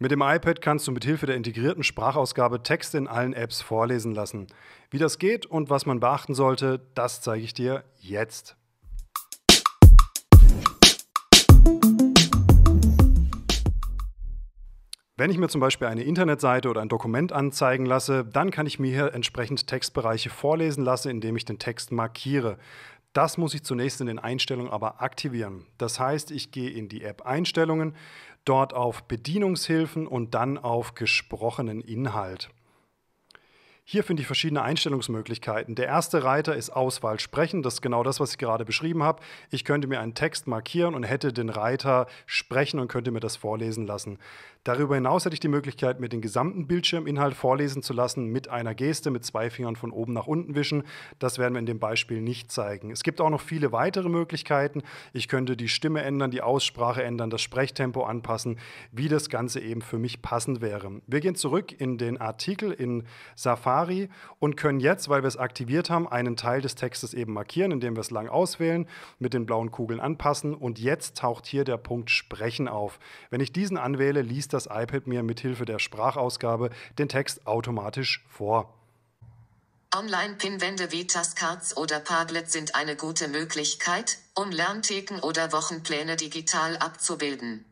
Mit dem iPad kannst du mit Hilfe der integrierten Sprachausgabe Texte in allen Apps vorlesen lassen. Wie das geht und was man beachten sollte, das zeige ich dir jetzt. Wenn ich mir zum Beispiel eine Internetseite oder ein Dokument anzeigen lasse, dann kann ich mir hier entsprechend Textbereiche vorlesen lassen, indem ich den Text markiere. Das muss ich zunächst in den Einstellungen aber aktivieren. Das heißt, ich gehe in die App Einstellungen, dort auf Bedienungshilfen und dann auf gesprochenen Inhalt. Hier finde ich verschiedene Einstellungsmöglichkeiten. Der erste Reiter ist Auswahl sprechen. Das ist genau das, was ich gerade beschrieben habe. Ich könnte mir einen Text markieren und hätte den Reiter sprechen und könnte mir das vorlesen lassen. Darüber hinaus hätte ich die Möglichkeit, mir den gesamten Bildschirminhalt vorlesen zu lassen mit einer Geste, mit zwei Fingern von oben nach unten wischen. Das werden wir in dem Beispiel nicht zeigen. Es gibt auch noch viele weitere Möglichkeiten. Ich könnte die Stimme ändern, die Aussprache ändern, das Sprechtempo anpassen, wie das Ganze eben für mich passend wäre. Wir gehen zurück in den Artikel in Safari und können jetzt, weil wir es aktiviert haben, einen Teil des Textes eben markieren, indem wir es lang auswählen, mit den blauen Kugeln anpassen und jetzt taucht hier der Punkt Sprechen auf. Wenn ich diesen anwähle, liest das das iPad mir mithilfe der Sprachausgabe den Text automatisch vor. Online-Pinwände wie Taskcards oder Padlet sind eine gute Möglichkeit, um Lerntheken oder Wochenpläne digital abzubilden.